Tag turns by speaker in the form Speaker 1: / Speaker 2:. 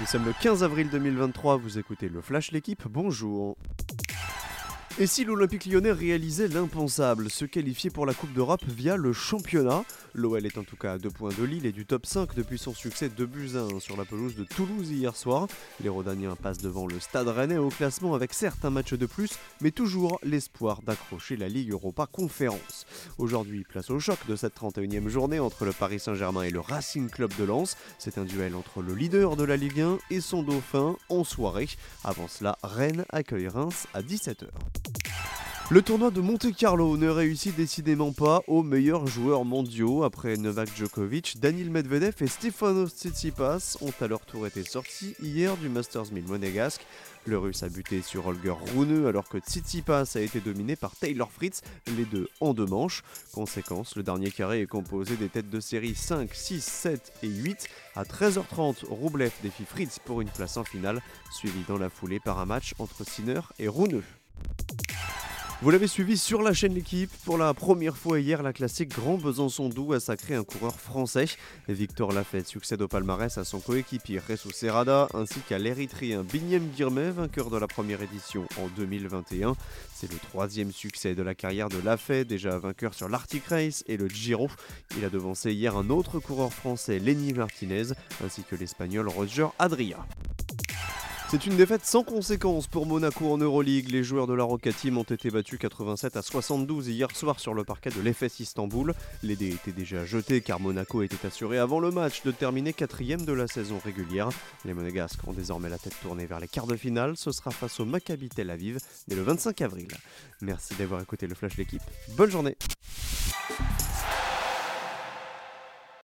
Speaker 1: Nous sommes le 15 avril 2023, vous écoutez le Flash L'équipe, bonjour. Et si l'Olympique lyonnais réalisait l'impensable, se qualifier pour la Coupe d'Europe via le championnat L'OL est en tout cas à deux points de Lille et du top 5 depuis son succès de buts 1 sur la pelouse de Toulouse hier soir. Les Rodaniens passent devant le Stade Rennais au classement avec certes un match de plus, mais toujours l'espoir d'accrocher la Ligue Europa Conférence. Aujourd'hui, place au choc de cette 31e journée entre le Paris Saint-Germain et le Racing Club de Lens. C'est un duel entre le leader de la Ligue 1 et son dauphin en soirée. Avant cela, Rennes accueille Reims à 17h. Le tournoi de Monte Carlo ne réussit décidément pas aux meilleurs joueurs mondiaux. Après Novak Djokovic, Daniil Medvedev et Stefanos Tsitsipas ont à leur tour été sortis hier du Masters 1000 monégasque. Le russe a buté sur Holger Rune alors que Tsitsipas a été dominé par Taylor Fritz, les deux en deux manches. Conséquence, le dernier carré est composé des têtes de série 5, 6, 7 et 8. À 13h30, Roublev défie Fritz pour une place en finale, suivi dans la foulée par un match entre Sinner et Rune. Vous l'avez suivi sur la chaîne L'équipe. Pour la première fois hier, la classique Grand Besançon-Doux a sacré un coureur français. Victor Lafayette succède au palmarès à son coéquipier Ressou Serrada ainsi qu'à l'Érythréen Binyem Girmay, vainqueur de la première édition en 2021. C'est le troisième succès de la carrière de Lafayette, déjà vainqueur sur l'Arctic Race et le Giro. Il a devancé hier un autre coureur français, Lenny Martinez, ainsi que l'Espagnol Roger Adria. C'est une défaite sans conséquence pour Monaco en Euroleague. Les joueurs de la Roca Team ont été battus 87 à 72 hier soir sur le parquet de l'FS Istanbul. Les dés étaient déjà jetés car Monaco était assuré avant le match de terminer quatrième de la saison régulière. Les Monégasques ont désormais la tête tournée vers les quarts de finale. Ce sera face au Maccabi Tel Aviv dès le 25 avril. Merci d'avoir écouté le Flash l'équipe. Bonne journée